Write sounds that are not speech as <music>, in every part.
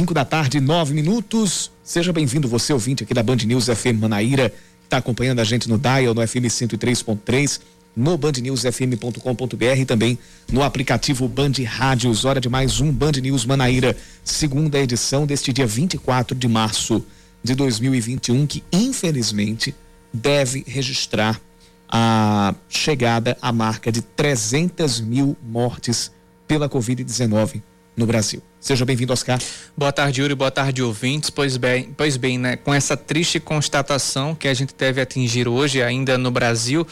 5 da tarde, 9 minutos. Seja bem-vindo, você ouvinte aqui da Band News FM Manaíra, está acompanhando a gente no Dial, no FM 103.3, no bandnewsfm.com.br e também no aplicativo Band Rádios. Hora de mais um Band News Manaíra, segunda edição deste dia 24 de março de 2021, que infelizmente deve registrar a chegada à marca de 300 mil mortes pela Covid-19 no Brasil. Seja bem-vindo, Oscar. Boa tarde, Yuri. Boa tarde, ouvintes. Pois bem, pois bem, né? Com essa triste constatação que a gente deve atingir hoje ainda no Brasil,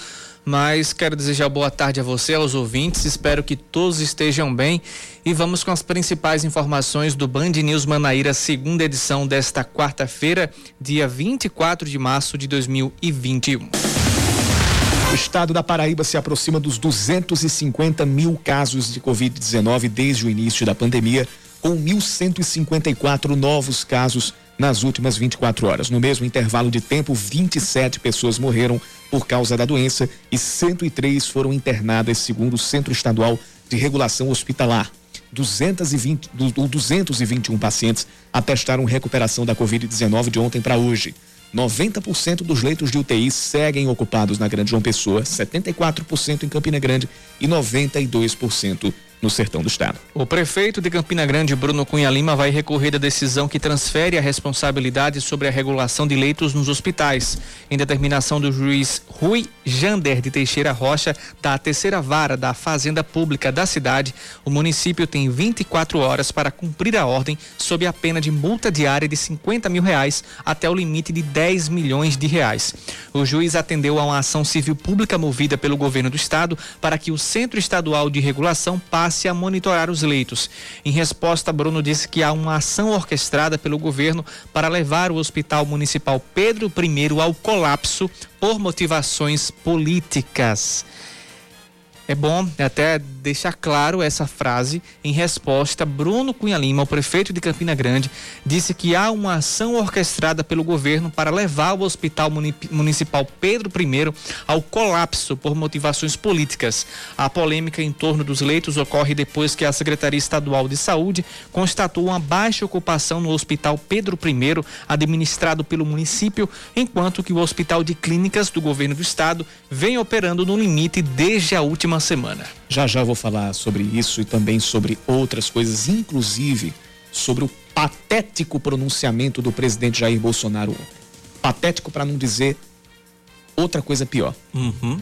mas quero desejar boa tarde a você, aos ouvintes. Espero que todos estejam bem e vamos com as principais informações do Band News Manaíra, segunda edição desta quarta-feira, dia 24 de março de 2021. O estado da Paraíba se aproxima dos 250 mil casos de Covid-19 desde o início da pandemia, com 1.154 novos casos nas últimas 24 horas. No mesmo intervalo de tempo, 27 pessoas morreram por causa da doença e 103 foram internadas, segundo o Centro Estadual de Regulação Hospitalar. 220, 221 pacientes atestaram recuperação da Covid-19 de ontem para hoje. 90% dos leitos de UTI seguem ocupados na Grande João Pessoa, 74% em Campina Grande e 92% no sertão do estado. O prefeito de Campina Grande, Bruno Cunha Lima, vai recorrer da decisão que transfere a responsabilidade sobre a regulação de leitos nos hospitais. Em determinação do juiz Rui Jander de Teixeira Rocha, da terceira vara da Fazenda Pública da cidade, o município tem 24 horas para cumprir a ordem sob a pena de multa diária de 50 mil reais até o limite de 10 milhões de reais. O juiz atendeu a uma ação civil pública movida pelo governo do estado para que o Centro Estadual de Regulação passe passe a monitorar os leitos. Em resposta, Bruno disse que há uma ação orquestrada pelo governo para levar o Hospital Municipal Pedro I ao colapso por motivações políticas. É bom até deixar claro essa frase em resposta. Bruno Cunha Lima, o prefeito de Campina Grande, disse que há uma ação orquestrada pelo governo para levar o Hospital Municipal Pedro I ao colapso por motivações políticas. A polêmica em torno dos leitos ocorre depois que a Secretaria Estadual de Saúde constatou uma baixa ocupação no Hospital Pedro I, administrado pelo município, enquanto que o Hospital de Clínicas do governo do estado vem operando no limite desde a última semana. Já já vou falar sobre isso e também sobre outras coisas, inclusive sobre o patético pronunciamento do presidente Jair Bolsonaro Patético para não dizer outra coisa pior. Uhum.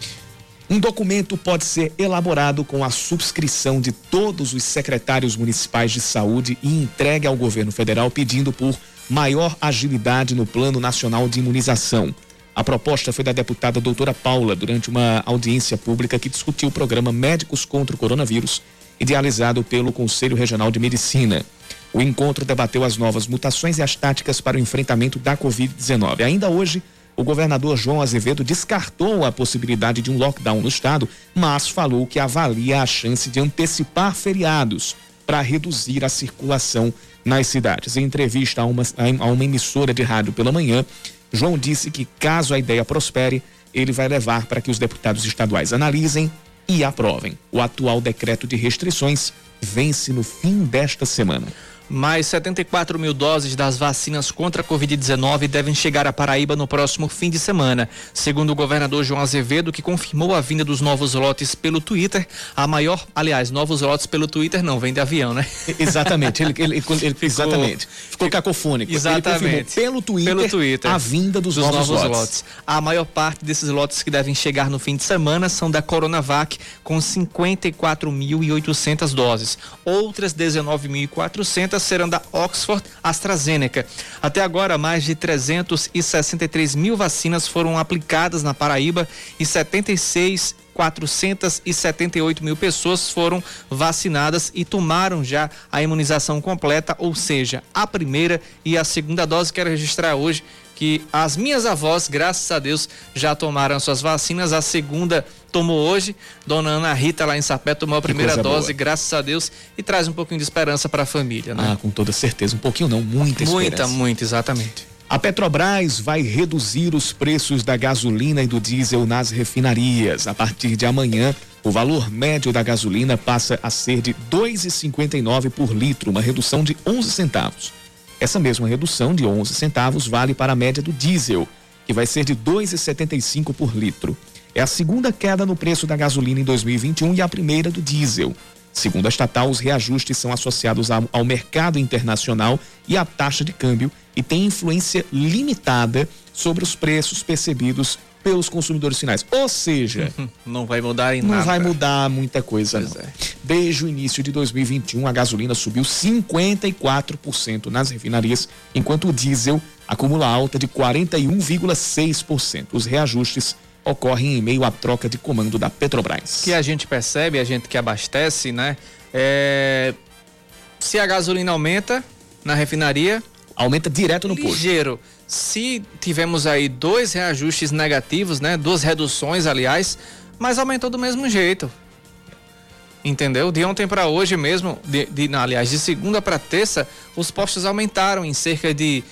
Um documento pode ser elaborado com a subscrição de todos os secretários municipais de saúde e entregue ao governo federal pedindo por maior agilidade no Plano Nacional de Imunização. A proposta foi da deputada doutora Paula durante uma audiência pública que discutiu o programa Médicos contra o Coronavírus, idealizado pelo Conselho Regional de Medicina. O encontro debateu as novas mutações e as táticas para o enfrentamento da Covid-19. Ainda hoje, o governador João Azevedo descartou a possibilidade de um lockdown no estado, mas falou que avalia a chance de antecipar feriados para reduzir a circulação nas cidades. Em entrevista a uma, a uma emissora de rádio pela manhã, João disse que, caso a ideia prospere, ele vai levar para que os deputados estaduais analisem e aprovem. O atual decreto de restrições vence no fim desta semana. Mais 74 mil doses das vacinas contra a Covid-19 devem chegar à Paraíba no próximo fim de semana. Segundo o governador João Azevedo, que confirmou a vinda dos novos lotes pelo Twitter, a maior, aliás, novos lotes pelo Twitter não, vem de avião, né? <laughs> Exatamente, ele, ele, ele ficou, exatamente. Ficou cacofônico. Exatamente. pelo Twitter, pelo Twitter a vinda dos, dos novos, novos lotes. lotes. A maior parte desses lotes que devem chegar no fim de semana são da Coronavac, com 54.800 doses. Outras 19.400 serão da Oxford AstraZeneca. Até agora, mais de 363 mil vacinas foram aplicadas na Paraíba e 76 478 mil pessoas foram vacinadas e tomaram já a imunização completa, ou seja, a primeira e a segunda dose. Quero registrar hoje que as minhas avós, graças a Deus, já tomaram suas vacinas. A segunda tomou hoje. Dona Ana Rita, lá em Sapé, tomou a primeira dose, boa. graças a Deus, e traz um pouquinho de esperança para a família, né? Ah, com toda certeza. Um pouquinho não, muita esperança. Muita, muita, exatamente. A Petrobras vai reduzir os preços da gasolina e do diesel nas refinarias. A partir de amanhã, o valor médio da gasolina passa a ser de R$ 2,59 por litro, uma redução de 11 centavos. Essa mesma redução de 11 centavos vale para a média do diesel, que vai ser de 2,75 por litro. É a segunda queda no preço da gasolina em 2021 e a primeira do diesel. Segundo a estatal, os reajustes são associados ao, mercado internacional e à taxa de câmbio e têm influência limitada sobre os preços percebidos pelos consumidores finais. Ou seja, <laughs> não vai mudar em não nada. Não vai mudar muita coisa, não. É. Desde o início de 2021, a gasolina subiu 54% nas refinarias, enquanto o diesel acumula alta de 41,6%. Os reajustes ocorrem em meio à troca de comando da Petrobras. Que a gente percebe, a gente que abastece, né? É... Se a gasolina aumenta na refinaria, aumenta direto no posto. Ligeiro. Se tivemos aí dois reajustes negativos, né? Duas reduções, aliás, mas aumentou do mesmo jeito. Entendeu? De ontem para hoje mesmo, de, de, aliás, de segunda para terça, os postos aumentaram em cerca de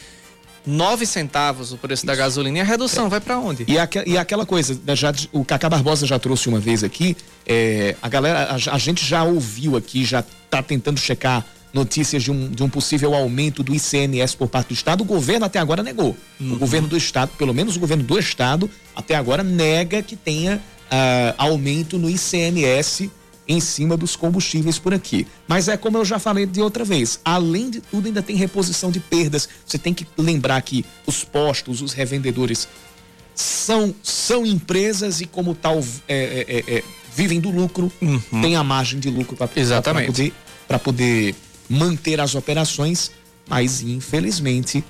9 centavos o preço Isso. da gasolina. E a redução é. vai para onde? E, e aquela coisa, né, já, o Cacá Barbosa já trouxe uma vez aqui, é, a galera, a, a, gente já ouviu aqui, já está tentando checar notícias de um, de um possível aumento do ICMS por parte do Estado, o governo até agora negou. Uhum. O governo do Estado, pelo menos o governo do Estado, até agora nega que tenha uh, aumento no ICMS em cima dos combustíveis por aqui. Mas é como eu já falei de outra vez, além de tudo ainda tem reposição de perdas. Você tem que lembrar que os postos, os revendedores são, são empresas e como tal é, é, é, é vivem do lucro, uhum. tem a margem de lucro para poder, poder manter as operações, mas infelizmente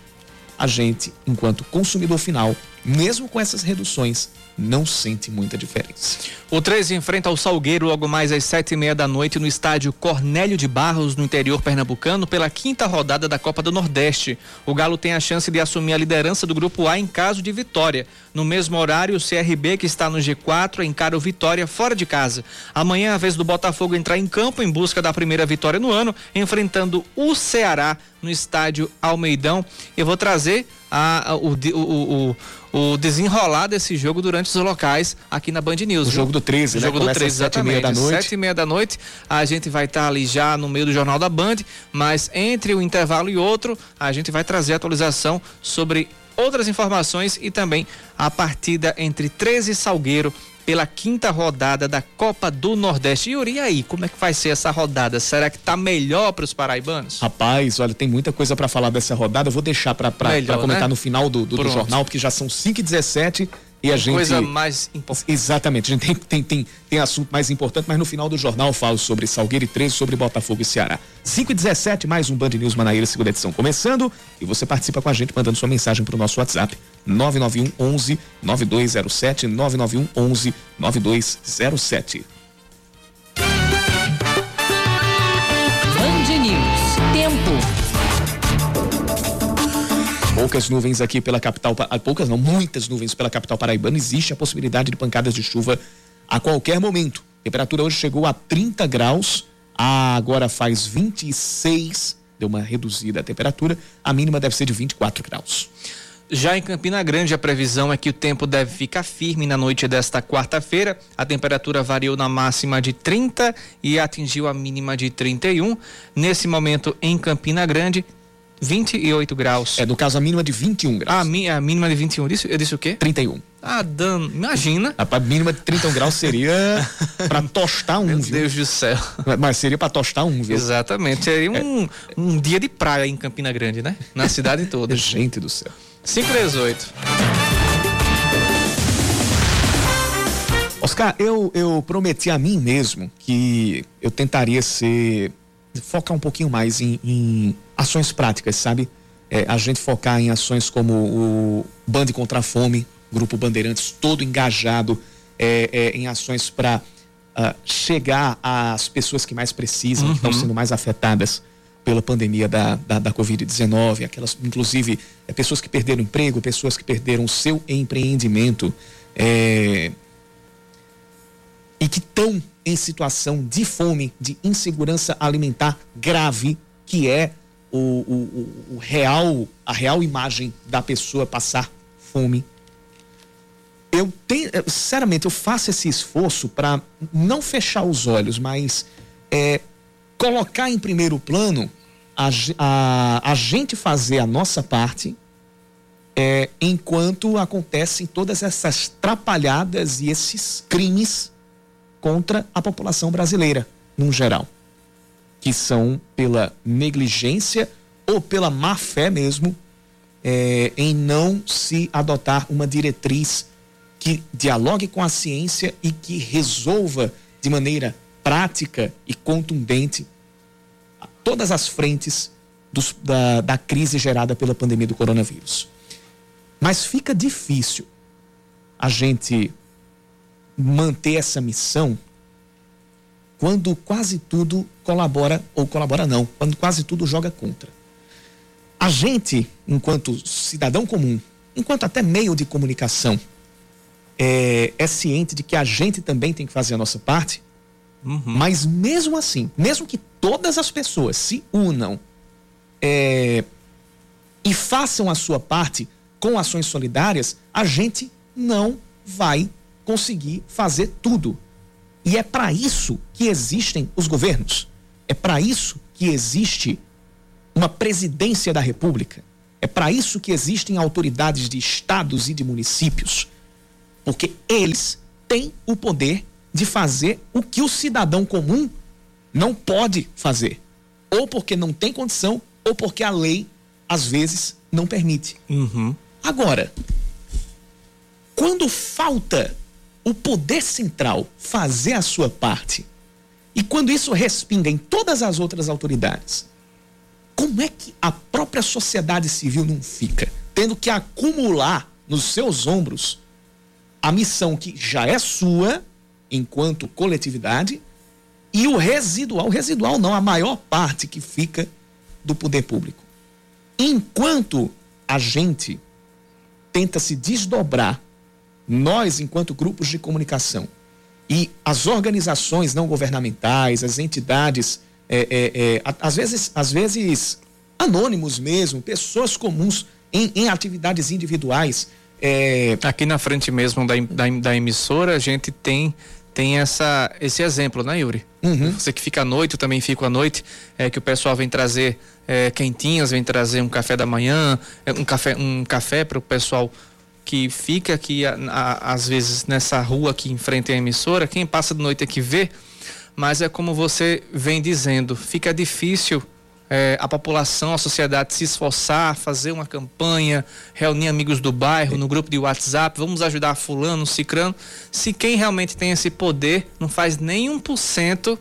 a gente, enquanto consumidor final, mesmo com essas reduções, não sente muita diferença. O 13 enfrenta o Salgueiro logo mais às sete e meia da noite no estádio Cornélio de Barros, no interior pernambucano, pela quinta rodada da Copa do Nordeste. O Galo tem a chance de assumir a liderança do Grupo A em caso de vitória. No mesmo horário, o CRB, que está no G4, encara o Vitória fora de casa. Amanhã, a vez do Botafogo entrar em campo em busca da primeira vitória no ano, enfrentando o Ceará no estádio Almeidão. Eu vou trazer a, a, o, o, o o desenrolar desse jogo durante os locais aqui na Band News. O jogo do 13, o né? jogo Começa do 13, exatamente. Sete e meia da noite. Sete e meia da noite. A gente vai estar tá ali já no meio do Jornal da Band, mas entre um intervalo e outro, a gente vai trazer atualização sobre outras informações e também a partida entre 13 e Salgueiro pela quinta rodada da Copa do Nordeste. Yuri, e aí, como é que vai ser essa rodada? Será que tá melhor para os paraibanos? Rapaz, olha, tem muita coisa para falar dessa rodada. Eu vou deixar para comentar né? no final do, do, do, jornal, porque já são 5 e 17 a gente. Coisa mais importante. Exatamente, a gente tem, tem, tem, tem assunto mais importante, mas no final do jornal eu falo sobre Salgueiro e 13, sobre Botafogo e Ceará. 5 e 17 mais um Band News Manaíra, segunda edição começando. E você participa com a gente mandando sua mensagem para o nosso WhatsApp 991 11 9207 991 11 9207. Poucas nuvens aqui pela capital, ah, poucas não, muitas nuvens pela capital paraibana. Existe a possibilidade de pancadas de chuva a qualquer momento. A temperatura hoje chegou a 30 graus, agora faz 26, deu uma reduzida a temperatura. A mínima deve ser de 24 graus. Já em Campina Grande, a previsão é que o tempo deve ficar firme na noite desta quarta-feira. A temperatura variou na máxima de 30 e atingiu a mínima de 31. Nesse momento, em Campina Grande, 28 graus. É, no caso, a mínima de 21 graus. Ah, a, mi, a mínima de 21. Eu disse, eu disse o quê? 31. Ah, Dan, imagina. A mínima de 31 graus seria <laughs> para tostar um, Meu viu? Deus do céu. Mas seria para tostar um, viu? Exatamente. Seria um, é. um dia de praia em Campina Grande, né? Na cidade <laughs> toda. Gente do céu. 518. Oscar, eu, eu prometi a mim mesmo que eu tentaria ser focar um pouquinho mais em, em ações práticas, sabe? É, a gente focar em ações como o Bande contra a Fome, Grupo Bandeirantes, todo engajado é, é, em ações para uh, ah, chegar às pessoas que mais precisam, uhum. que estão sendo mais afetadas pela pandemia da, da, da Covid-19, aquelas, inclusive, é, pessoas que perderam emprego, pessoas que perderam o seu empreendimento é, e que estão em situação de fome, de insegurança alimentar grave, que é o, o, o real, a real imagem da pessoa passar fome. Eu tenho, sinceramente, eu faço esse esforço para não fechar os olhos, mas é, colocar em primeiro plano a, a, a gente fazer a nossa parte é, enquanto acontecem todas essas trapalhadas e esses crimes contra a população brasileira, num geral, que são pela negligência ou pela má fé mesmo é, em não se adotar uma diretriz que dialogue com a ciência e que resolva de maneira prática e contundente todas as frentes dos, da, da crise gerada pela pandemia do coronavírus. Mas fica difícil a gente manter essa missão quando quase tudo colabora, ou colabora não, quando quase tudo joga contra. A gente, enquanto cidadão comum, enquanto até meio de comunicação, é, é ciente de que a gente também tem que fazer a nossa parte, uhum. mas mesmo assim, mesmo que todas as pessoas se unam é, e façam a sua parte com ações solidárias, a gente não vai conseguir fazer tudo. E é para isso que existem os governos. É para isso que existe uma presidência da República. É para isso que existem autoridades de estados e de municípios. Porque eles têm o poder de fazer o que o cidadão comum não pode fazer. Ou porque não tem condição, ou porque a lei, às vezes, não permite. Uhum. Agora, quando falta o poder central fazer a sua parte, e quando isso respinga em todas as outras autoridades, como é que a própria sociedade civil não fica tendo que acumular nos seus ombros a missão que já é sua, enquanto coletividade, e o residual, residual não, a maior parte que fica do poder público. Enquanto a gente tenta se desdobrar nós, enquanto grupos de comunicação, e as organizações não governamentais, as entidades, é, é, é, às, vezes, às vezes anônimos mesmo, pessoas comuns em, em atividades individuais. É, Aqui na frente mesmo da, da, da, emissora, a gente tem, tem essa, esse exemplo, né, Yuri? Uhum. Você que fica à noite, eu também fico à noite, é que o pessoal vem trazer é, quentinhas, vem trazer um café da manhã, é, um café, um café para o pessoal que fica aqui, a, a, às vezes, nessa rua aqui em frente à emissora, quem passa de noite aqui vê, mas é como você vem dizendo, fica difícil é, a população, a sociedade se esforçar, fazer uma campanha, reunir amigos do bairro, no grupo de WhatsApp, vamos ajudar fulano, cicrano, se quem realmente tem esse poder não faz nem um por cento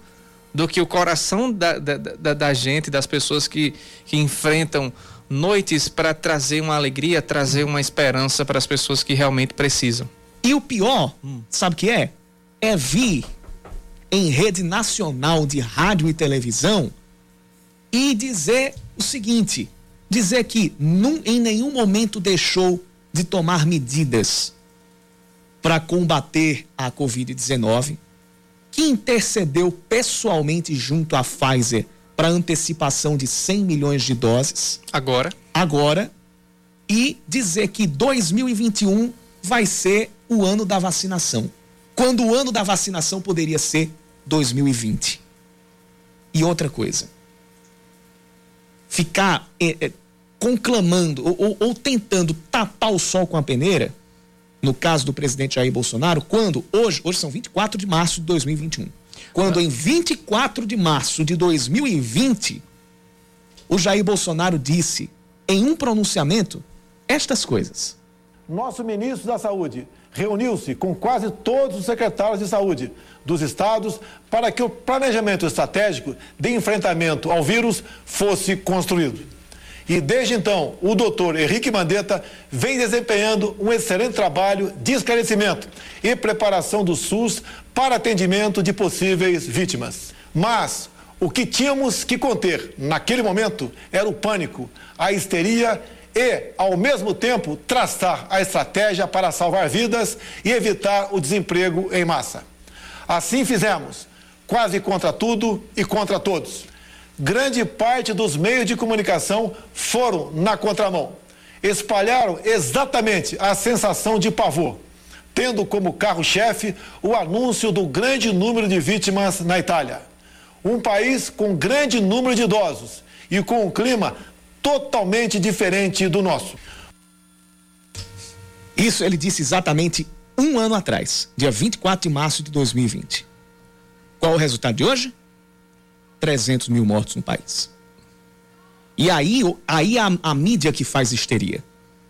do que o coração da, da, da, da gente, das pessoas que, que enfrentam noites para trazer uma alegria, trazer uma esperança para as pessoas que realmente precisam. E o pior, hum. sabe o que é? É vir em rede nacional de rádio e televisão e dizer o seguinte: dizer que num, em nenhum momento deixou de tomar medidas para combater a Covid-19, que intercedeu pessoalmente junto à Pfizer para antecipação de 100 milhões de doses. Agora. Agora. E dizer que 2021 vai ser o ano da vacinação. Quando o ano da vacinação poderia ser 2020. E outra coisa. Ficar é, é, conclamando ou, ou, ou tentando tapar o sol com a peneira, no caso do presidente Jair Bolsonaro, quando hoje, hoje são 24 de março de 2021 quando em 24 de março de 2020, o Jair Bolsonaro disse em um pronunciamento estas coisas. Nosso ministro da Saúde reuniu-se com quase todos os secretários de saúde dos estados para que o planejamento estratégico de enfrentamento ao vírus fosse construído. E desde então, o doutor Henrique Mandetta vem desempenhando um excelente trabalho de esclarecimento e preparação do SUS para atendimento de possíveis vítimas. Mas o que tínhamos que conter naquele momento era o pânico, a histeria e, ao mesmo tempo, traçar a estratégia para salvar vidas e evitar o desemprego em massa. Assim fizemos, quase contra tudo e contra todos grande parte dos meios de comunicação foram na contramão. Espalharam exatamente a sensação de pavor, tendo como carro-chefe o anúncio do grande número de vítimas na Itália. Um país com grande número de idosos e com um clima totalmente diferente do nosso. Isso ele disse exatamente um ano atrás, dia 24 de março de 2020. Qual o resultado de hoje? 300 mil mortos no país. E aí, aí a, a mídia que faz histeria.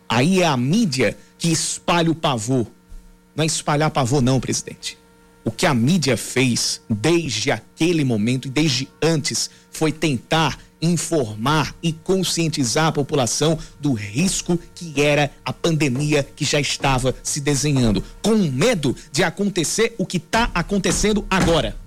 Aí é a mídia que espalha o pavor. Não é espalhar pavor, não, presidente. O que a mídia fez desde aquele momento e desde antes foi tentar informar e conscientizar a população do risco que era a pandemia que já estava se desenhando, com medo de acontecer o que está acontecendo agora.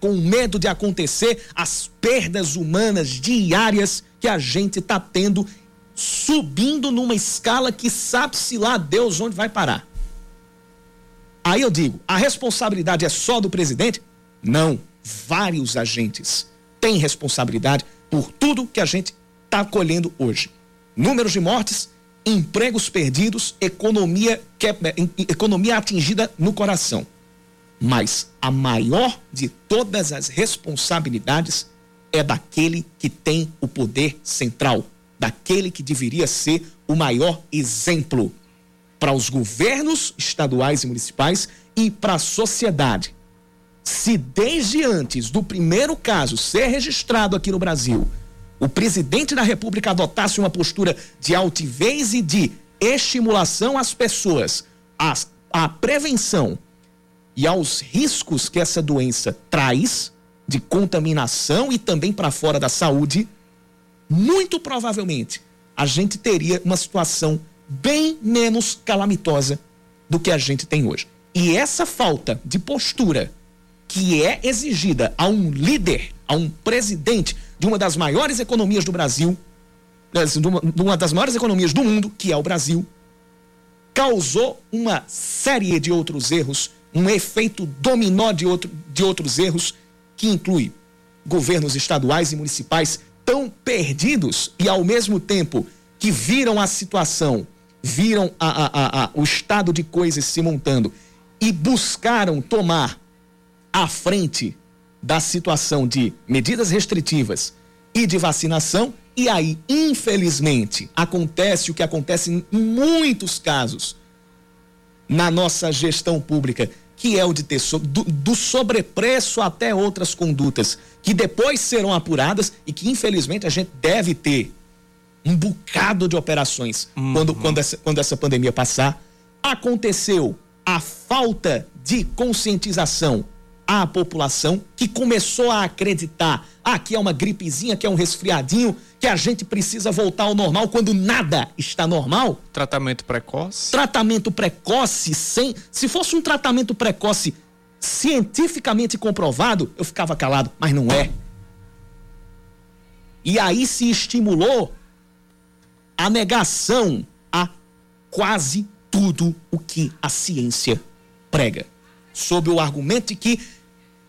Com medo de acontecer as perdas humanas diárias que a gente está tendo, subindo numa escala que sabe-se lá Deus onde vai parar. Aí eu digo, a responsabilidade é só do presidente? Não, vários agentes tem responsabilidade por tudo que a gente está colhendo hoje. Números de mortes, empregos perdidos, economia, que, é, economia atingida no coração. Mas a maior de todas as responsabilidades é daquele que tem o poder central, daquele que deveria ser o maior exemplo para os governos estaduais e municipais e para a sociedade. Se desde antes do primeiro caso ser registrado aqui no Brasil, o presidente da República adotasse uma postura de altivez e de estimulação às pessoas, à, à prevenção e aos riscos que essa doença traz de contaminação e também para fora da saúde, muito provavelmente a gente teria uma situação bem menos calamitosa do que a gente tem hoje. E essa falta de postura que é exigida a um líder, a um presidente de uma das maiores economias do Brasil, uma, de uma das maiores economias do mundo, que é o Brasil, causou uma série de outros erros, um efeito dominó de, outro, de outros erros, que inclui governos estaduais e municipais tão perdidos e, ao mesmo tempo, que viram a situação, viram a, a, a, o estado de coisas se montando e buscaram tomar à frente da situação de medidas restritivas e de vacinação, e aí, infelizmente, acontece o que acontece em muitos casos na nossa gestão pública, que é o de ter so, do, do, sobrepreço até outras condutas que depois serão apuradas e que infelizmente a gente deve ter um bocado de operações uhum. quando, quando, essa, quando essa pandemia passar. Aconteceu a falta de conscientização à população que começou a acreditar: ah, que é uma gripezinha, que é um resfriadinho, que a gente precisa voltar ao normal quando nada está normal. Tratamento precoce? Tratamento precoce sem. Se fosse um tratamento precoce cientificamente comprovado, eu ficava calado, mas não é. E aí se estimulou a negação a quase tudo o que a ciência prega. Sob o argumento de que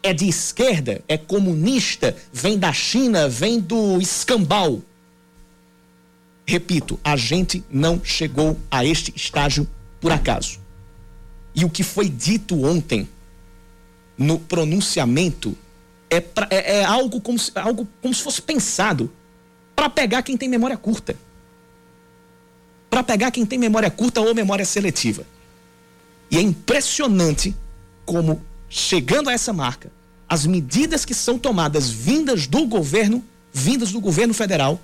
é de esquerda, é comunista, vem da China, vem do escambau. Repito, a gente não chegou a este estágio por acaso. E o que foi dito ontem no pronunciamento é, pra, é, é algo, como se, algo como se fosse pensado para pegar quem tem memória curta. Para pegar quem tem memória curta ou memória seletiva. E é impressionante como chegando a essa marca, as medidas que são tomadas vindas do governo, vindas do governo federal,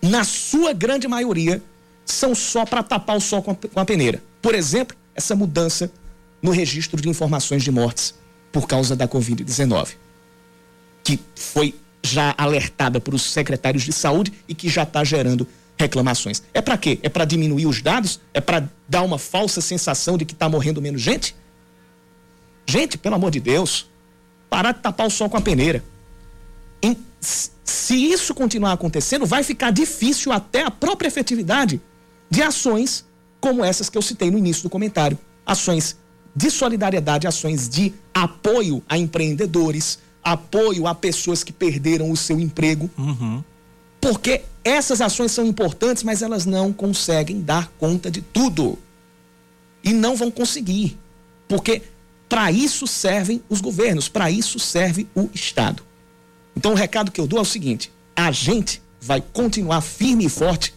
na sua grande maioria, são só para tapar o sol com a, peneira. Por exemplo, essa mudança no registro de informações de mortes por causa da Covid-19, que foi já alertada por os secretários de saúde e que já está gerando reclamações. É para quê? É para diminuir os dados? É para dar uma falsa sensação de que está morrendo menos gente? Gente, pelo amor de Deus, parar de tapar o sol com a peneira. Em, se isso continuar acontecendo, vai ficar difícil até a própria efetividade de ações como essas que eu citei no início do comentário. Ações de solidariedade, ações de apoio a empreendedores, apoio a pessoas que perderam o seu emprego. Uhum. Porque essas ações são importantes, mas elas não conseguem dar conta de tudo. E não vão conseguir. Porque para isso servem os governos, para isso serve o Estado. Então o recado que eu dou é o seguinte: a gente vai continuar firme e forte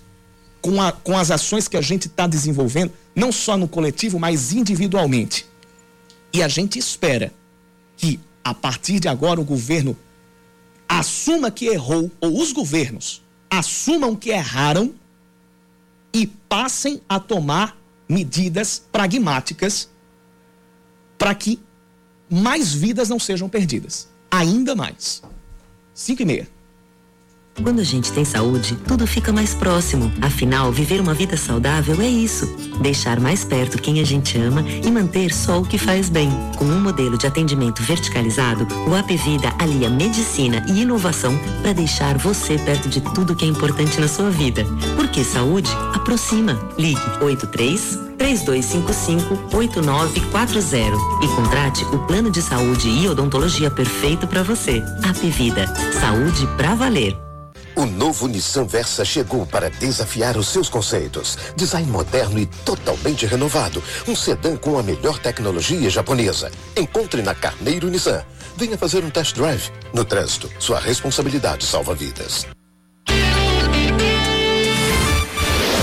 com, a, com as ações que a gente está desenvolvendo, não só no coletivo, mas individualmente. E a gente espera que, a partir de agora, o governo assuma que errou, ou os governos assumam que erraram e passem a tomar medidas pragmáticas para que mais vidas não sejam perdidas. Ainda mais. 5 e meia. Quando a gente tem saúde, tudo fica mais próximo. Afinal, viver uma vida saudável é isso. Deixar mais perto quem a gente ama e manter só o que faz bem. Com um modelo de atendimento verticalizado, o Apvida alia medicina e inovação para deixar você perto de tudo que é importante na sua vida. Porque saúde aproxima. Ligue 83 3255-8940 e contrate o plano de saúde e odontologia perfeito para você. Apvida, saúde para valer. O novo Nissan Versa chegou para desafiar os seus conceitos. Design moderno e totalmente renovado. Um sedã com a melhor tecnologia japonesa. Encontre na Carneiro Nissan. Venha fazer um test drive. No trânsito, sua responsabilidade salva vidas.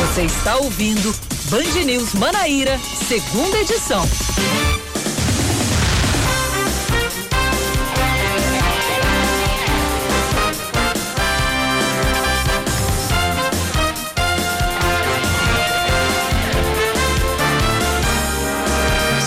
Você está ouvindo Band News Manaíra, segunda edição.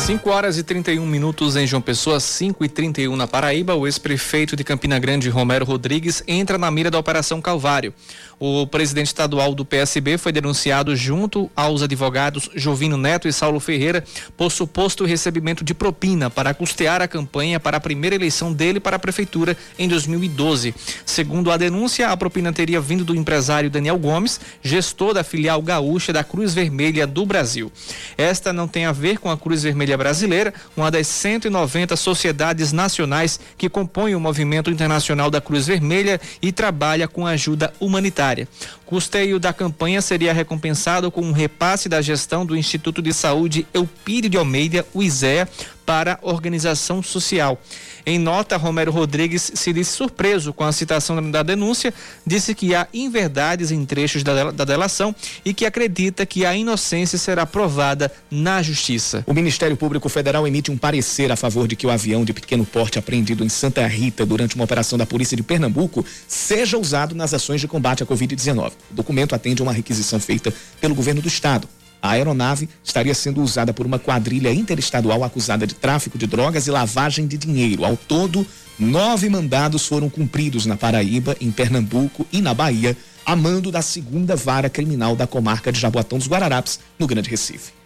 5 horas e 31 minutos em João Pessoa, 5 e 31 na Paraíba. O ex-prefeito de Campina Grande, Romero Rodrigues, entra na mira da Operação Calvário. O presidente estadual do PSB foi denunciado junto aos advogados Jovino Neto e Saulo Ferreira por suposto recebimento de propina para custear a campanha para a primeira eleição dele para a prefeitura em 2012. Segundo a denúncia, a propina teria vindo do empresário Daniel Gomes, gestor da filial gaúcha da Cruz Vermelha do Brasil. Esta não tem a ver com a Cruz Vermelha Brasileira, uma das 190 sociedades nacionais que compõem o movimento internacional da Cruz Vermelha e trabalha com ajuda humanitária área. Custeio da campanha seria recompensado com um repasse da gestão do Instituto de Saúde Eupírio de Almeida, o ISEA, para organização social. Em nota, Romero Rodrigues se disse surpreso com a citação da denúncia, disse que há inverdades em trechos da, da delação e que acredita que a inocência será provada na justiça. O Ministério Público Federal emite um parecer a favor de que o avião de pequeno porte apreendido em Santa Rita durante uma operação da Polícia de Pernambuco seja usado nas ações de combate à Covid-19. O documento atende a uma requisição feita pelo governo do estado. A aeronave estaria sendo usada por uma quadrilha interestadual acusada de tráfico de drogas e lavagem de dinheiro. Ao todo, nove mandados foram cumpridos na Paraíba, em Pernambuco e na Bahia, a mando da segunda vara criminal da comarca de Jaboatão dos Guararapes, no Grande Recife.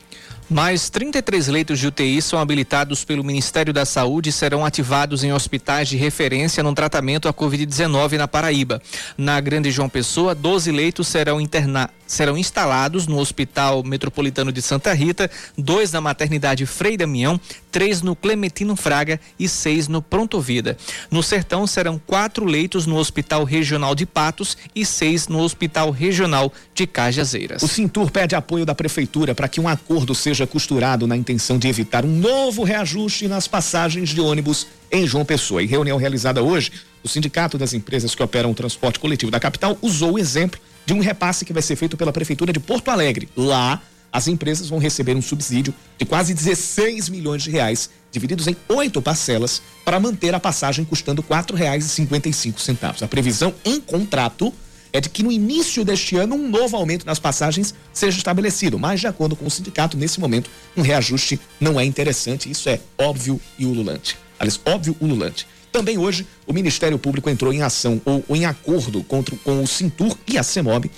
Mais 33 leitos de UTI são habilitados pelo Ministério da Saúde e serão ativados em hospitais de referência no tratamento à Covid-19 na Paraíba. Na Grande João Pessoa, 12 leitos serão, serão instalados no Hospital Metropolitano de Santa Rita, dois na Maternidade Frei Damião, três no Clementino Fraga e seis no Pronto Vida. No Sertão serão quatro leitos no Hospital Regional de Patos e seis no Hospital Regional de Cajazeiras. O Cintur pede apoio da Prefeitura para que um acordo seja seja costurado na intenção de evitar um novo reajuste nas passagens de ônibus em João Pessoa. Em reunião realizada hoje, o Sindicato das Empresas que Operam o Transporte Coletivo da capital usou o exemplo de um repasse que vai ser feito pela Prefeitura de Porto Alegre. Lá, as empresas vão receber um subsídio de quase 16 milhões de reais, divididos em oito parcelas, para manter a passagem custando R$ 4,55. A previsão em contrato é de que no início deste ano um novo aumento nas passagens seja estabelecido, mas de acordo com o sindicato, nesse momento um reajuste não é interessante, isso é óbvio e ululante. Aliás, óbvio ululante. Também hoje o Ministério Público entrou em ação ou, ou em acordo contra, com o Cintur e a CEMOB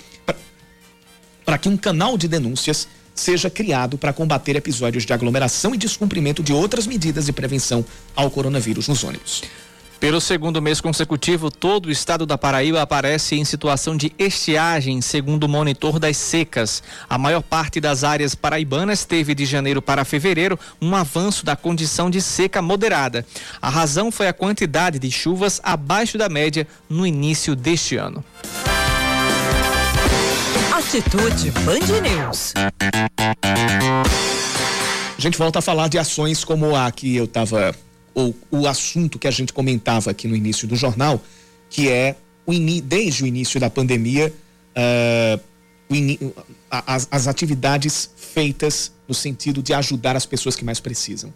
para que um canal de denúncias seja criado para combater episódios de aglomeração e descumprimento de outras medidas de prevenção ao coronavírus nos ônibus. Pelo segundo mês consecutivo, todo o estado da Paraíba aparece em situação de estiagem, segundo o monitor das secas. A maior parte das áreas paraibanas teve de janeiro para fevereiro um avanço da condição de seca moderada. A razão foi a quantidade de chuvas abaixo da média no início deste ano. Atitude Band News. A gente volta a falar de ações como a que eu estava ou o assunto que a gente comentava aqui no início do jornal, que é desde o início da pandemia, uh, as, as atividades feitas no sentido de ajudar as pessoas que mais precisam.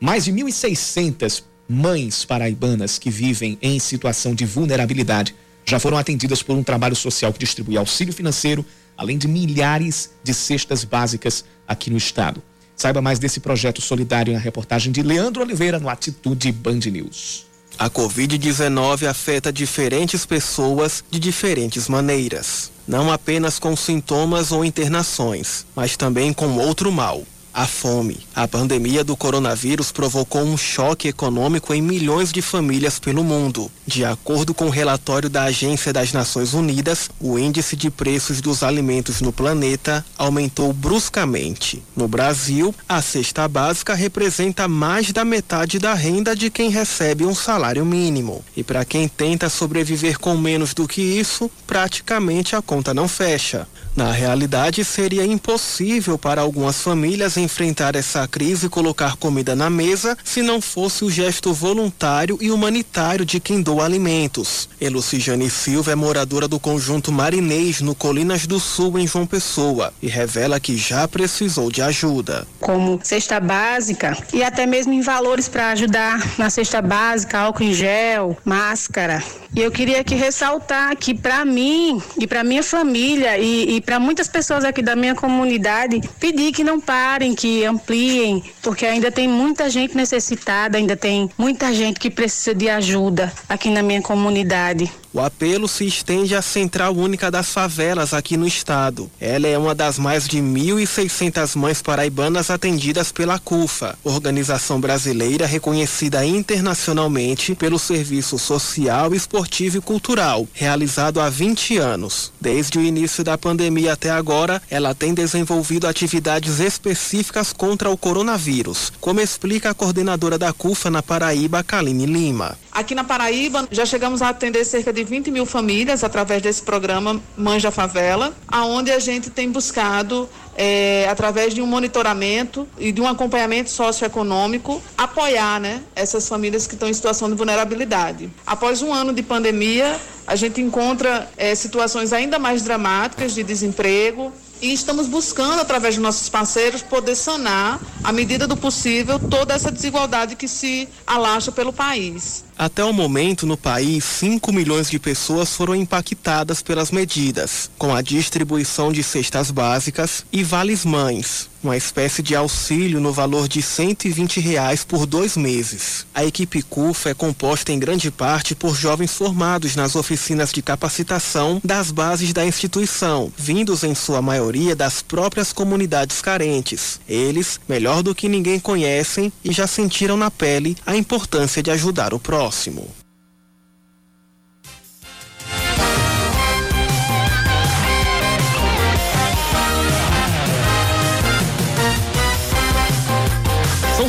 Mais de 1.600 mães paraibanas que vivem em situação de vulnerabilidade já foram atendidas por um trabalho social que distribui auxílio financeiro, além de milhares de cestas básicas aqui no estado. Saiba mais desse projeto solidário na reportagem de Leandro Oliveira no Atitude Band News. A Covid-19 afeta diferentes pessoas de diferentes maneiras, não apenas com sintomas ou internações, mas também com outro mal, a fome. A pandemia do coronavírus provocou um choque econômico em milhões de famílias pelo mundo. De acordo com o relatório da Agência das Nações Unidas, o índice de preços dos alimentos no planeta aumentou bruscamente. No Brasil, a cesta básica representa mais da metade da renda de quem recebe um salário mínimo. E para quem tenta sobreviver com menos do que isso, praticamente a conta não fecha. Na realidade, seria impossível para algumas famílias enfrentar essa crise e colocar comida na mesa se não fosse o gesto voluntário e humanitário de quem doa alimentos. Elucijane Silva é moradora do conjunto Marinês, no Colinas do Sul, em João Pessoa, e revela que já precisou de ajuda. Como cesta básica e até mesmo em valores para ajudar na cesta básica, álcool em gel, máscara. E eu queria aqui ressaltar que para mim e para minha família e, e para muitas pessoas aqui da minha comunidade, pedir que não parem, que ampliem, porque ainda tem muita gente necessitada, ainda tem muita gente que precisa de ajuda aqui na minha comunidade. O apelo se estende à Central Única das Favelas aqui no estado. Ela é uma das mais de 1.600 mães paraibanas atendidas pela CUFA, organização brasileira reconhecida internacionalmente pelo serviço social, esportivo e cultural, realizado há 20 anos. Desde o início da pandemia até agora, ela tem desenvolvido atividades específicas contra o coronavírus, como explica a coordenadora da CUFA na Paraíba, Kaline Lima. Aqui na Paraíba, já chegamos a atender cerca de 20 mil famílias através desse programa Manja Favela, aonde a gente tem buscado é, através de um monitoramento e de um acompanhamento socioeconômico, apoiar né, essas famílias que estão em situação de vulnerabilidade. Após um ano de pandemia, a gente encontra é, situações ainda mais dramáticas de desemprego, e estamos buscando, através de nossos parceiros, poder sanar, à medida do possível, toda essa desigualdade que se alastra pelo país. Até o momento, no país, 5 milhões de pessoas foram impactadas pelas medidas, com a distribuição de cestas básicas e vales mães, uma espécie de auxílio no valor de 120 reais por dois meses. A equipe CUFA é composta em grande parte por jovens formados nas oficinas de capacitação das bases da instituição, vindos em sua maioria das próprias comunidades carentes. Eles, melhor do que ninguém, conhecem e já sentiram na pele a importância de ajudar o próximo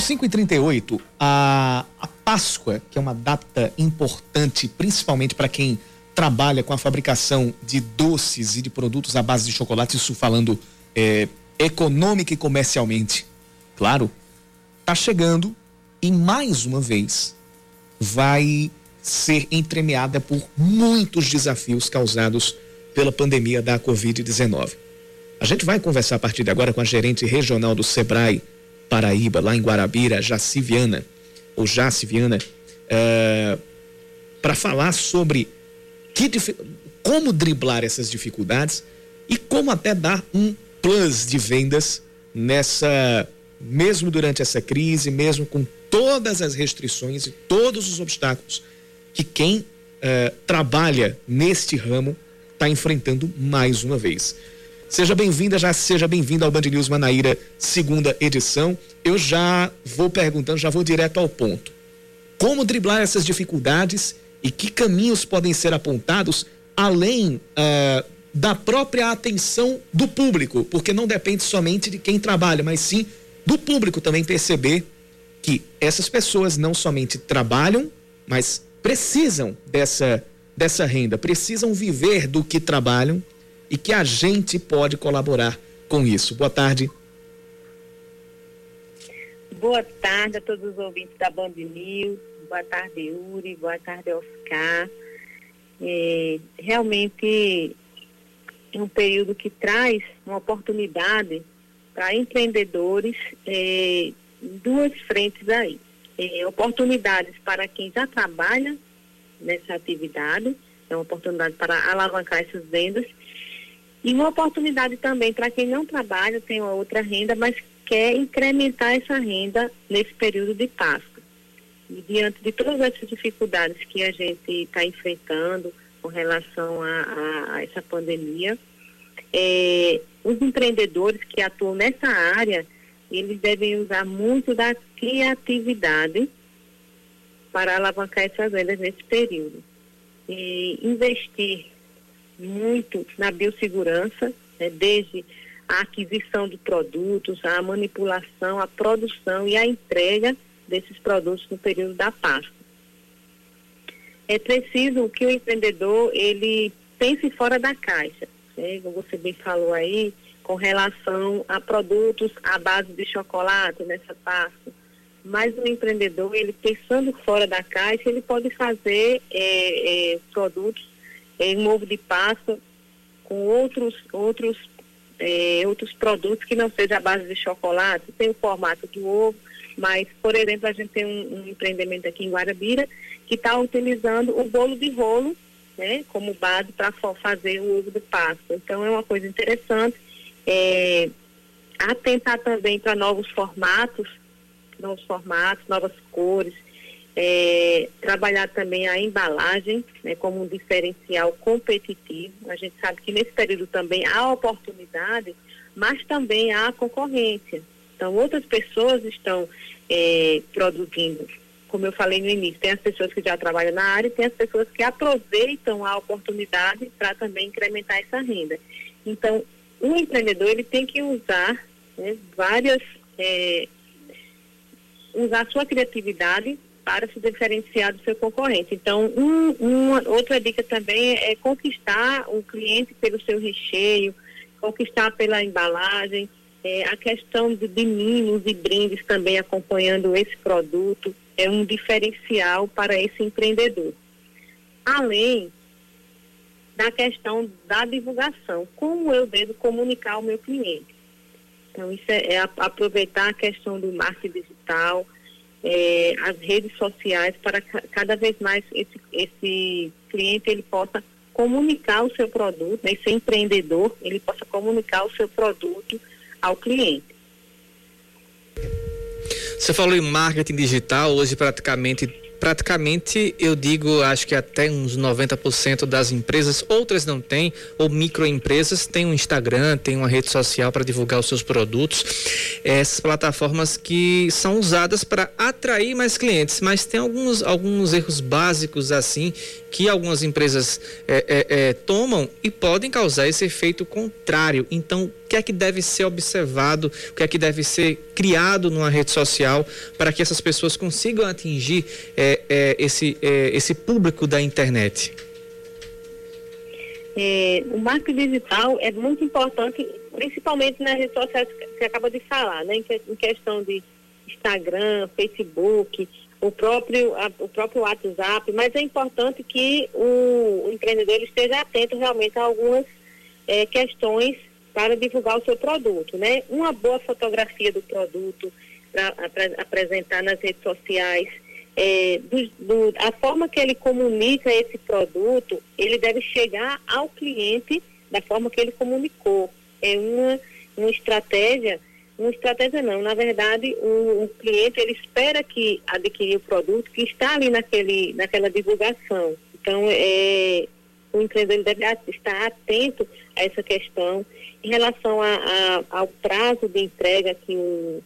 5h38. A, a Páscoa, que é uma data importante, principalmente para quem trabalha com a fabricação de doces e de produtos à base de chocolate, isso falando é, econômica e comercialmente, claro, está chegando e mais uma vez vai ser entremeada por muitos desafios causados pela pandemia da Covid-19. A gente vai conversar a partir de agora com a gerente regional do Sebrae Paraíba, lá em Guarabira, Jaci Viana, ou Jaci Viana, uh, para falar sobre que, como driblar essas dificuldades e como até dar um plus de vendas nessa, mesmo durante essa crise, mesmo com todas as restrições e todos os obstáculos que quem uh, trabalha neste ramo está enfrentando mais uma vez. Seja bem-vinda, já seja bem-vinda ao Band News Manaíra, segunda edição. Eu já vou perguntando, já vou direto ao ponto. Como driblar essas dificuldades e que caminhos podem ser apontados além uh, da própria atenção do público, porque não depende somente de quem trabalha, mas sim do público também perceber que essas pessoas não somente trabalham, mas precisam dessa, dessa renda, precisam viver do que trabalham e que a gente pode colaborar com isso. Boa tarde. Boa tarde a todos os ouvintes da Band News. Boa tarde, Uri. Boa tarde, Oscar. é, realmente é um período que traz uma oportunidade para empreendedores é, duas frentes aí. É, oportunidades para quem já trabalha nessa atividade, é uma oportunidade para alavancar essas vendas, e uma oportunidade também para quem não trabalha, tem uma outra renda, mas quer incrementar essa renda nesse período de Páscoa. E diante de todas essas dificuldades que a gente está enfrentando com relação a, a, a essa pandemia, é, os empreendedores que atuam nessa área, eles devem usar muito da criatividade para alavancar essas vendas nesse período. E investir muito na biossegurança, né, desde a aquisição de produtos, a manipulação, a produção e a entrega desses produtos no período da Páscoa. É preciso que o empreendedor ele pense fora da caixa né, como você bem falou aí, com relação a produtos à base de chocolate nessa pasta. Mas o empreendedor, ele pensando fora da caixa, ele pode fazer é, é, produtos em ovo de pasta com outros, outros, é, outros produtos que não sejam à base de chocolate, tem o formato do ovo, mas, por exemplo, a gente tem um, um empreendimento aqui em Guarabira que está utilizando o bolo de rolo né, como base para fazer o uso do pasto. Então é uma coisa interessante. É, atentar também para novos formatos, novos formatos, novas cores, é, trabalhar também a embalagem né, como um diferencial competitivo. A gente sabe que nesse período também há oportunidade, mas também há concorrência. Então, outras pessoas estão é, produzindo como eu falei no início, tem as pessoas que já trabalham na área e tem as pessoas que aproveitam a oportunidade para também incrementar essa renda. Então, o empreendedor ele tem que usar né, várias, é, usar sua criatividade para se diferenciar do seu concorrente. Então, um, uma outra dica também é conquistar o cliente pelo seu recheio, conquistar pela embalagem, é, a questão de, de mimos e brindes também acompanhando esse produto é um diferencial para esse empreendedor. Além da questão da divulgação, como eu devo comunicar ao meu cliente. Então, isso é, é aproveitar a questão do marketing digital, é, as redes sociais, para cada vez mais esse, esse cliente ele possa comunicar o seu produto, né, esse empreendedor, ele possa comunicar o seu produto ao cliente. Você falou em marketing digital, hoje praticamente praticamente eu digo, acho que até uns 90% das empresas, outras não têm, ou microempresas, têm um Instagram, têm uma rede social para divulgar os seus produtos. Essas plataformas que são usadas para atrair mais clientes, mas tem alguns, alguns erros básicos assim que algumas empresas é, é, é, tomam e podem causar esse efeito contrário. Então, o que é que deve ser observado, o que é que deve ser criado numa rede social para que essas pessoas consigam atingir é, é, esse, é, esse público da internet? o marketing digital é muito importante, principalmente nas redes sociais que você acaba de falar, né? em questão de Instagram, Facebook, o próprio, a, o próprio WhatsApp, mas é importante que o, o empreendedor esteja atento realmente a algumas é, questões para divulgar o seu produto, né? Uma boa fotografia do produto para apresentar nas redes sociais, é, do, do, a forma que ele comunica esse produto, ele deve chegar ao cliente da forma que ele comunicou. É uma, uma estratégia uma estratégia não, na verdade o, o, cliente ele espera que adquirir o produto que está ali naquele, naquela divulgação. Então é, o empreendedor deve estar atento a essa questão. Em relação a, a, ao prazo de entrega que o,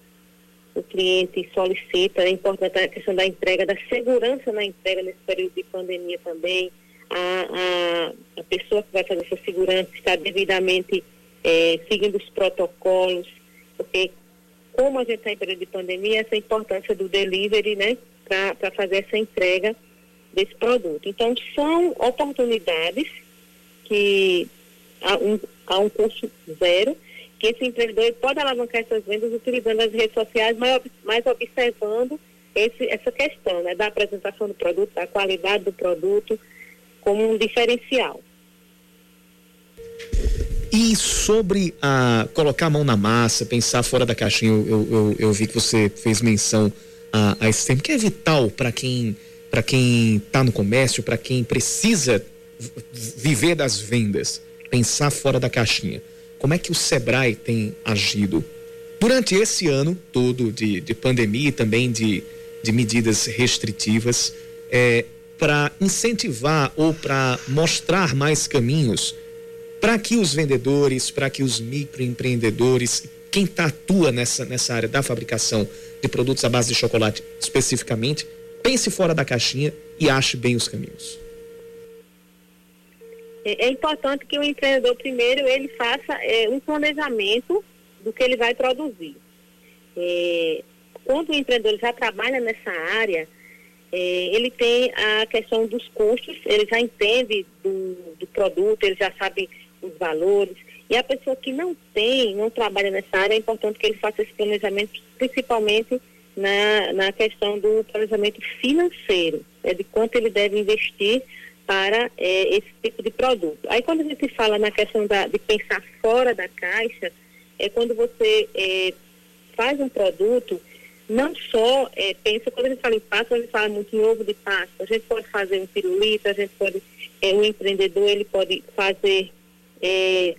o cliente solicita, é importante a questão da entrega, da segurança na entrega nesse período de pandemia também. A, a, a pessoa que vai fazer essa segurança está devidamente é, seguindo os protocolos porque como a gente está em período de pandemia, essa importância do delivery, né, para fazer essa entrega desse produto. Então, são oportunidades que há um, há um custo zero, que esse empreendedor pode alavancar essas vendas utilizando as redes sociais, mas, mas observando esse, essa questão, né, da apresentação do produto, da qualidade do produto, como um diferencial. E sobre a colocar a mão na massa, pensar fora da caixinha, eu, eu, eu vi que você fez menção a, a esse tempo, que é vital para quem para quem está no comércio, para quem precisa viver das vendas, pensar fora da caixinha. Como é que o Sebrae tem agido durante esse ano todo de, de pandemia e também de, de medidas restritivas é, para incentivar ou para mostrar mais caminhos para que os vendedores, para que os microempreendedores, quem tá, atua nessa, nessa área da fabricação de produtos à base de chocolate especificamente, pense fora da caixinha e ache bem os caminhos. É, é importante que o empreendedor primeiro ele faça é, um planejamento do que ele vai produzir. É, quando o empreendedor já trabalha nessa área, é, ele tem a questão dos custos, ele já entende do, do produto, ele já sabe os valores. E a pessoa que não tem, não trabalha nessa área, é importante que ele faça esse planejamento, principalmente na, na questão do planejamento financeiro, é de quanto ele deve investir para é, esse tipo de produto. Aí quando a gente fala na questão da, de pensar fora da caixa, é quando você é, faz um produto, não só é, pensa, quando a gente fala em pasta, a gente fala muito em ovo de pasta, a gente pode fazer um pirulito, a gente pode, é, um empreendedor, ele pode fazer é,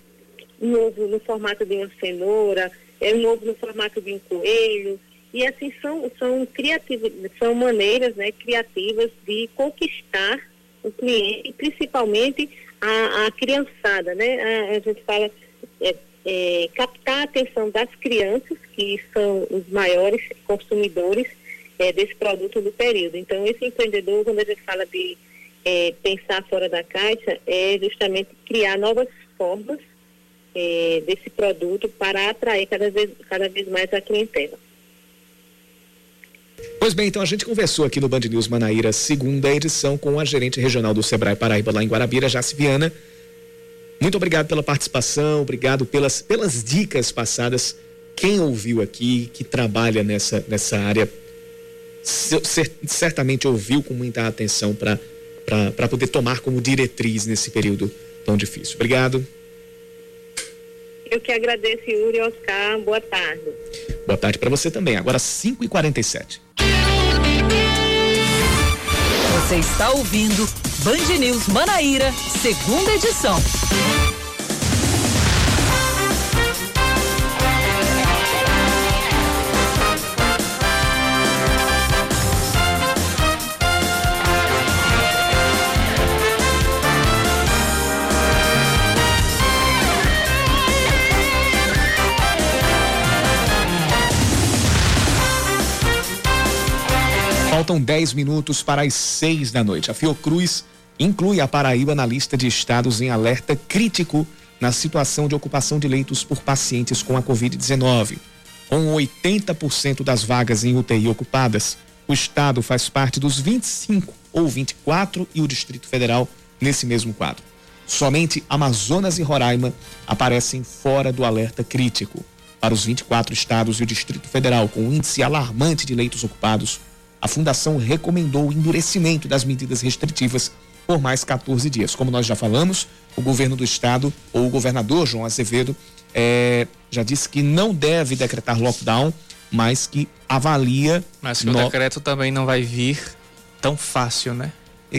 um ovo no formato de uma cenoura, é um ovo no formato de um coelho. E assim são, são criativas, são maneiras né, criativas de conquistar o cliente, principalmente a, a criançada, né? A, a gente fala é, é, captar a atenção das crianças, que são os maiores consumidores é, desse produto do período. Então, esse empreendedor, quando a gente fala de é, pensar fora da caixa, é justamente criar novas formas é, desse produto para atrair cada vez, cada vez mais a clientela. Pois bem, então a gente conversou aqui no Band News Manaíra, segunda edição, com a gerente regional do Sebrae Paraíba, lá em Guarabira, Jaci Viana. Muito obrigado pela participação, obrigado pelas, pelas dicas passadas. Quem ouviu aqui, que trabalha nessa, nessa área, certamente ouviu com muita atenção para poder tomar como diretriz nesse período tão difícil. Obrigado. Eu que agradeço, Yuri Oscar. Boa tarde. Boa tarde para você também. Agora 5h47. Você está ouvindo Band News Manaíra, segunda edição. Faltam 10 minutos para as 6 da noite. A Fiocruz inclui a Paraíba na lista de estados em alerta crítico na situação de ocupação de leitos por pacientes com a Covid-19. Com 80% das vagas em UTI ocupadas, o estado faz parte dos 25 ou 24 e o Distrito Federal nesse mesmo quadro. Somente Amazonas e Roraima aparecem fora do alerta crítico. Para os 24 estados e o Distrito Federal, com um índice alarmante de leitos ocupados, a fundação recomendou o endurecimento das medidas restritivas por mais 14 dias. Como nós já falamos, o governo do estado, ou o governador João Azevedo, é, já disse que não deve decretar lockdown, mas que avalia. Mas que no... o decreto também não vai vir tão fácil, né?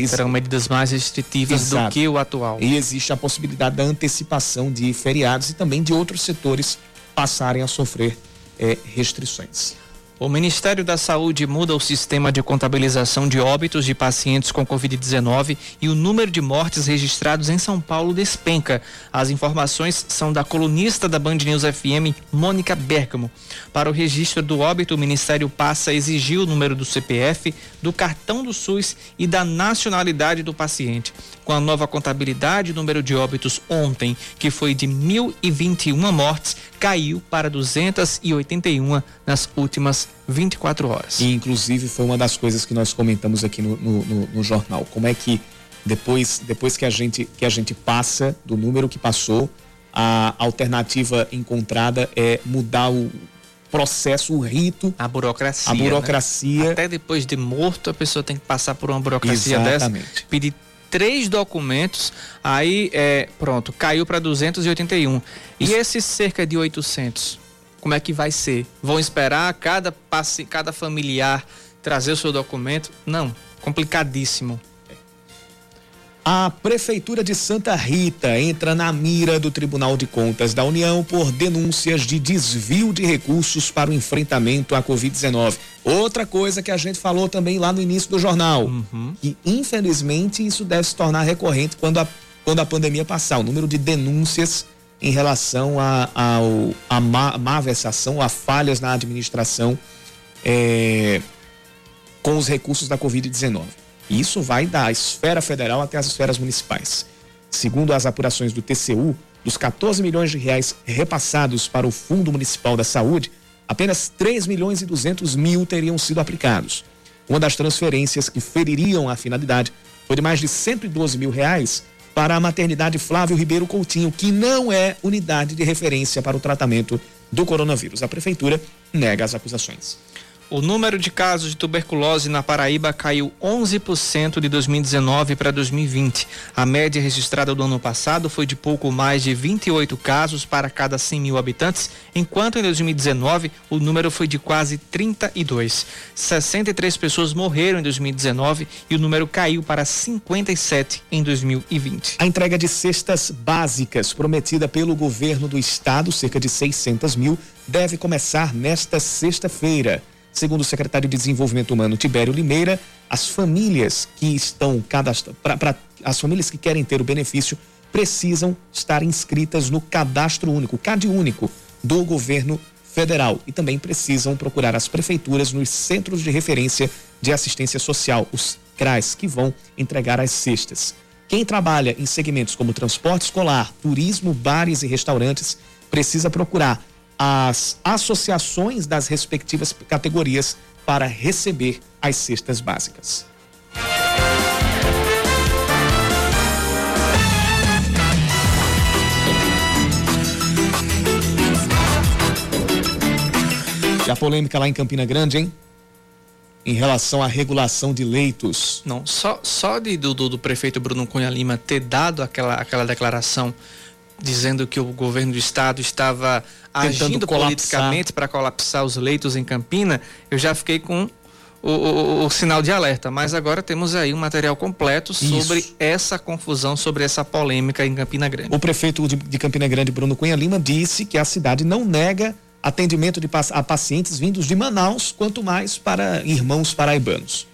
Serão medidas mais restritivas Exato. do que o atual. E existe a possibilidade da antecipação de feriados e também de outros setores passarem a sofrer é, restrições. O Ministério da Saúde muda o sistema de contabilização de óbitos de pacientes com Covid-19 e o número de mortes registrados em São Paulo despenca. As informações são da colunista da Band News FM, Mônica Bergamo. Para o registro do óbito, o Ministério passa a exigir o número do CPF, do cartão do SUS e da nacionalidade do paciente. Com a nova contabilidade, o número de óbitos ontem, que foi de 1.021 mortes, caiu para 281 nas últimas 24 horas. E inclusive foi uma das coisas que nós comentamos aqui no, no, no, no jornal. Como é que depois, depois que, a gente, que a gente passa do número que passou, a alternativa encontrada é mudar o processo, o rito. A burocracia. A burocracia. Né? Até depois de morto, a pessoa tem que passar por uma burocracia Exatamente. dessa. Pedir três documentos, aí é, pronto, caiu para 281. E esses cerca de 800, como é que vai ser? Vão esperar cada passe, cada familiar trazer o seu documento? Não, complicadíssimo. A Prefeitura de Santa Rita entra na mira do Tribunal de Contas da União por denúncias de desvio de recursos para o enfrentamento à Covid-19. Outra coisa que a gente falou também lá no início do jornal, uhum. que infelizmente isso deve se tornar recorrente quando a, quando a pandemia passar. O número de denúncias em relação a, a, a má, má versação, a falhas na administração é, com os recursos da Covid-19. Isso vai da esfera federal até as esferas municipais. Segundo as apurações do TCU, dos 14 milhões de reais repassados para o Fundo Municipal da Saúde, apenas 3 milhões e 200 mil teriam sido aplicados. Uma das transferências que feririam a finalidade foi de mais de 112 mil reais para a maternidade Flávio Ribeiro Coutinho, que não é unidade de referência para o tratamento do coronavírus. A prefeitura nega as acusações. O número de casos de tuberculose na Paraíba caiu 11% de 2019 para 2020. A média registrada do ano passado foi de pouco mais de 28 casos para cada 100 mil habitantes, enquanto em 2019 o número foi de quase 32. 63 pessoas morreram em 2019 e o número caiu para 57 em 2020. A entrega de cestas básicas prometida pelo governo do estado, cerca de 600 mil, deve começar nesta sexta-feira. Segundo o secretário de Desenvolvimento Humano Tibério Limeira, as famílias que estão cadastradas, as famílias que querem ter o benefício precisam estar inscritas no cadastro único, CAD único do governo federal e também precisam procurar as prefeituras nos centros de referência de assistência social, os CRAS, que vão entregar as cestas. Quem trabalha em segmentos como transporte escolar, turismo, bares e restaurantes precisa procurar as associações das respectivas categorias para receber as cestas básicas. E a polêmica lá em Campina Grande, hein? Em relação à regulação de leitos. Não, só, só de, do, do prefeito Bruno Cunha Lima ter dado aquela, aquela declaração dizendo que o governo do estado estava agindo politicamente para colapsar os leitos em Campina, eu já fiquei com o, o, o, sinal de alerta. Mas agora temos aí um material completo sobre Isso. essa confusão, sobre essa polêmica em Campina Grande. O prefeito de, de Campina Grande, Bruno Cunha Lima, disse que a cidade não nega atendimento de, a pacientes vindos de Manaus, quanto mais para irmãos paraibanos.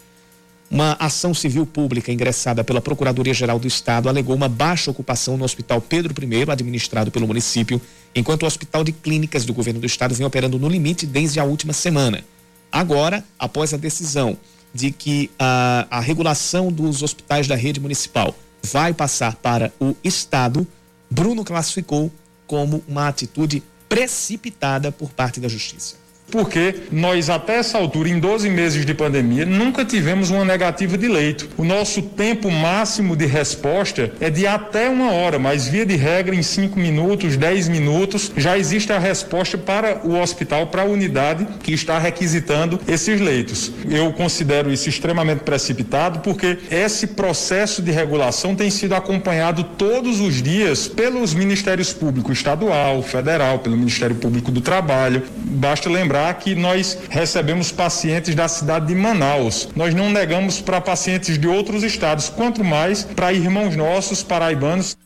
Uma ação civil pública ingressada pela Procuradoria-Geral do Estado alegou uma baixa ocupação no Hospital Pedro I, administrado pelo município, enquanto o Hospital de Clínicas do Governo do Estado vem operando no limite desde a última semana. Agora, após a decisão de que a, a regulação dos hospitais da rede municipal vai passar para o Estado, Bruno classificou como uma atitude precipitada por parte da Justiça porque nós, até essa altura, em 12 meses de pandemia, nunca tivemos uma negativa de leito. O nosso tempo máximo de resposta é de até uma hora, mas via de regra, em 5 minutos, 10 minutos, já existe a resposta para o hospital, para a unidade que está requisitando esses leitos. Eu considero isso extremamente precipitado, porque esse processo de regulação tem sido acompanhado todos os dias pelos ministérios públicos estadual, federal, pelo Ministério Público do Trabalho. Basta lembrar lembrar que nós recebemos pacientes da cidade de Manaus. Nós não negamos para pacientes de outros estados, quanto mais para irmãos nossos paraibanos.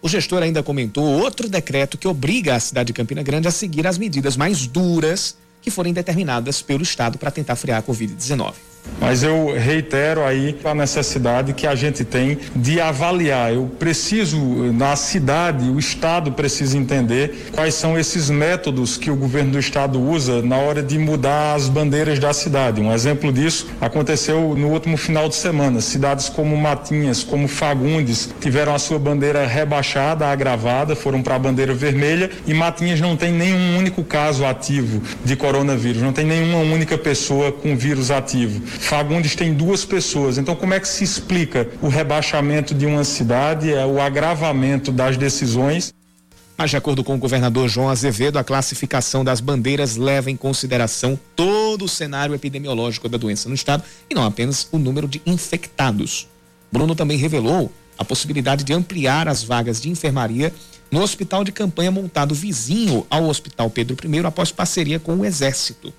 O gestor ainda comentou outro decreto que obriga a cidade de Campina Grande a seguir as medidas mais duras que forem determinadas pelo Estado para tentar frear a Covid-19. Mas eu reitero aí a necessidade que a gente tem de avaliar. Eu preciso, na cidade, o Estado precisa entender quais são esses métodos que o governo do Estado usa na hora de mudar as bandeiras da cidade. Um exemplo disso aconteceu no último final de semana. Cidades como Matinhas, como Fagundes, tiveram a sua bandeira rebaixada, agravada, foram para a bandeira vermelha e Matinhas não tem nenhum único caso ativo de coronavírus, não tem nenhuma única pessoa com vírus ativo. Fagundes tem duas pessoas. Então, como é que se explica o rebaixamento de uma cidade, é o agravamento das decisões? Mas, de acordo com o governador João Azevedo, a classificação das bandeiras leva em consideração todo o cenário epidemiológico da doença no estado e não apenas o número de infectados. Bruno também revelou a possibilidade de ampliar as vagas de enfermaria no hospital de campanha montado vizinho ao Hospital Pedro I após parceria com o Exército.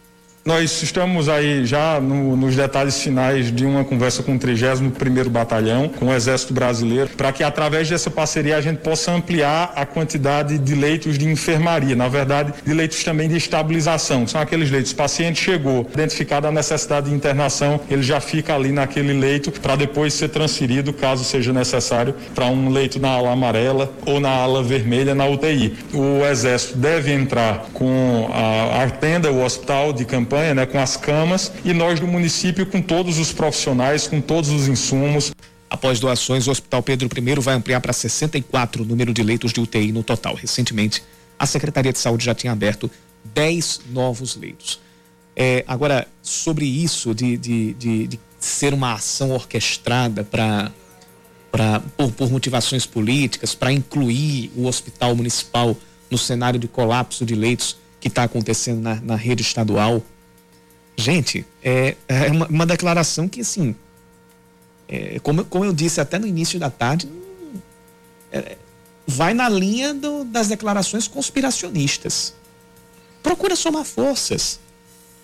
Nós estamos aí já no, nos detalhes finais de uma conversa com o 31º Batalhão, com o Exército Brasileiro, para que através dessa parceria a gente possa ampliar a quantidade de leitos de enfermaria, na verdade, de leitos também de estabilização, são aqueles leitos. O paciente chegou, identificada a necessidade de internação, ele já fica ali naquele leito para depois ser transferido, caso seja necessário, para um leito na ala amarela ou na ala vermelha na UTI. O Exército deve entrar com a, a tenda, o hospital de campanha né, com as camas e nós do município com todos os profissionais, com todos os insumos. Após doações, o Hospital Pedro I vai ampliar para 64 o número de leitos de UTI no total. Recentemente, a Secretaria de Saúde já tinha aberto 10 novos leitos. É, agora, sobre isso de, de, de, de, ser uma ação orquestrada para por, por motivações políticas, para incluir o hospital municipal no cenário de colapso de leitos que está acontecendo na, na rede estadual, Gente, é, é uma, uma declaração que, assim, é, como, como eu disse até no início da tarde, é, vai na linha do, das declarações conspiracionistas. Procura somar forças.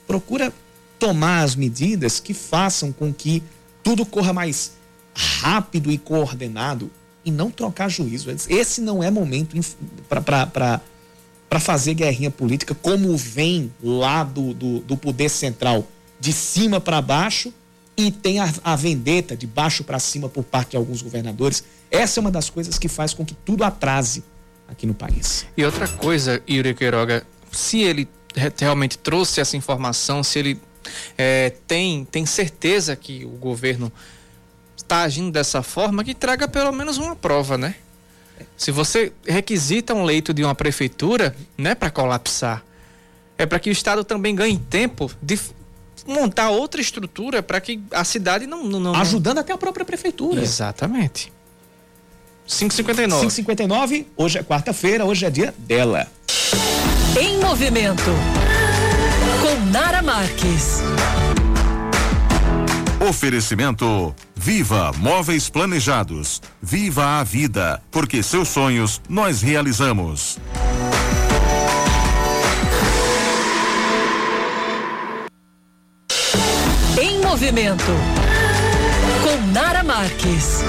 Procura tomar as medidas que façam com que tudo corra mais rápido e coordenado e não trocar juízo. Esse não é momento para para fazer guerrinha política, como vem lá do, do, do poder central, de cima para baixo, e tem a, a vendeta de baixo para cima por parte de alguns governadores. Essa é uma das coisas que faz com que tudo atrase aqui no país. E outra coisa, Yuri Queiroga, se ele realmente trouxe essa informação, se ele é, tem, tem certeza que o governo está agindo dessa forma, que traga pelo menos uma prova, né? Se você requisita um leito de uma prefeitura, não é para colapsar. É para que o Estado também ganhe tempo de montar outra estrutura para que a cidade não, não, não. Ajudando até a própria prefeitura. Exatamente. 559. 559, hoje é quarta-feira, hoje é dia dela. Em movimento. Com Nara Marques. Oferecimento Viva Móveis Planejados. Viva a vida, porque seus sonhos nós realizamos. Em movimento. Com Nara Marques.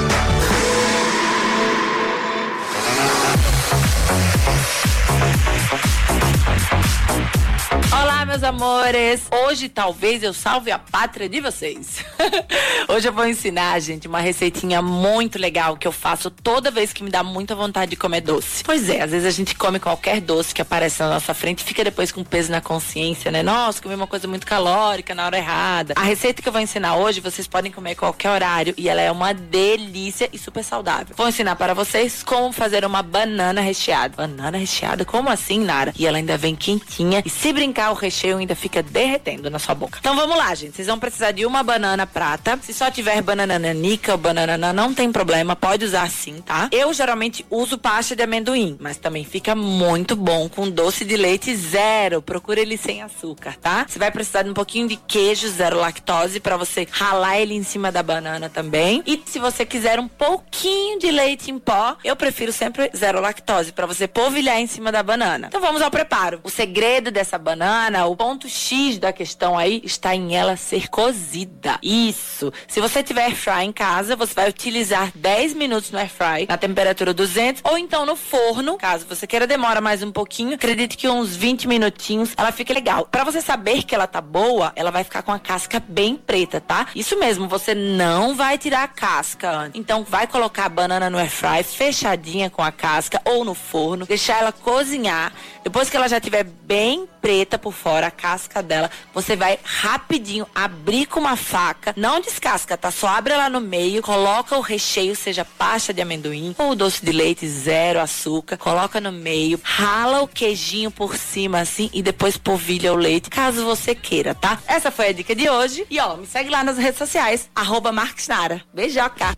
Olá, meus amores! Hoje talvez eu salve a pátria de vocês. <laughs> Hoje eu vou ensinar, gente, uma receitinha muito legal que eu faço toda vez que me dá muita vontade de comer doce. Pois é, às vezes a gente come qualquer doce que aparece na nossa frente e fica depois com peso na consciência, né? Nossa, comi uma coisa muito calórica na hora errada. A receita que eu vou ensinar hoje, vocês podem comer qualquer horário e ela é uma delícia e super saudável. Vou ensinar para vocês como fazer uma banana recheada. Banana recheada? Como assim, Nara? E ela ainda vem quentinha e se brincar o recheio ainda fica derretendo na sua boca. Então vamos lá, gente. Vocês vão precisar de uma banana prata. Se só tiver banana nanica ou banana não tem problema, pode usar sim, tá? Eu geralmente uso pasta de amendoim, mas também fica muito bom com doce de leite zero. Procura ele sem açúcar, tá? Você vai precisar de um pouquinho de queijo zero lactose para você ralar ele em cima da banana também. E se você quiser um pouquinho de leite em pó, eu prefiro sempre zero lactose para você polvilhar em cima da banana. Então vamos ao preparo. O segredo dessa banana, o ponto X da questão aí está em ela ser cozida. Isso. Se você tiver air fry em casa, você vai utilizar 10 minutos no air fry na temperatura 200 ou então no forno, caso você queira demora mais um pouquinho. Acredite que uns 20 minutinhos ela fica legal. Para você saber que ela tá boa, ela vai ficar com a casca bem preta, tá? Isso mesmo, você não vai tirar a casca antes. Então vai colocar a banana no air fry fechadinha com a casca ou no forno, deixar ela cozinhar. Depois que ela já estiver bem preta por fora, a casca dela, você vai rapidinho abrir com uma faca, não descasca, tá? Só abre ela no meio, coloca o recheio, seja pasta de amendoim ou doce de leite zero açúcar, coloca no meio, rala o queijinho por cima assim e depois polvilha o leite, caso você queira, tá? Essa foi a dica de hoje e ó, me segue lá nas redes sociais, arroba Marques. Beijoca!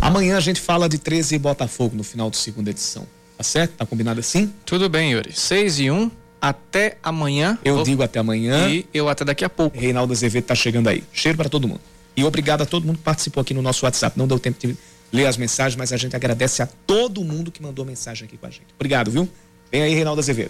Amanhã a gente fala de 13 e Botafogo no final da segunda edição. Tá certo? Tá combinado assim? Tudo bem, Yuri. 6 e 1. até amanhã. Eu digo até amanhã. E eu até daqui a pouco. Reinaldo Azevedo tá chegando aí. Cheiro para todo mundo. E obrigado a todo mundo que participou aqui no nosso WhatsApp. Não deu tempo de ler as mensagens, mas a gente agradece a todo mundo que mandou mensagem aqui com a gente. Obrigado, viu? Vem aí, Reinaldo Azevedo.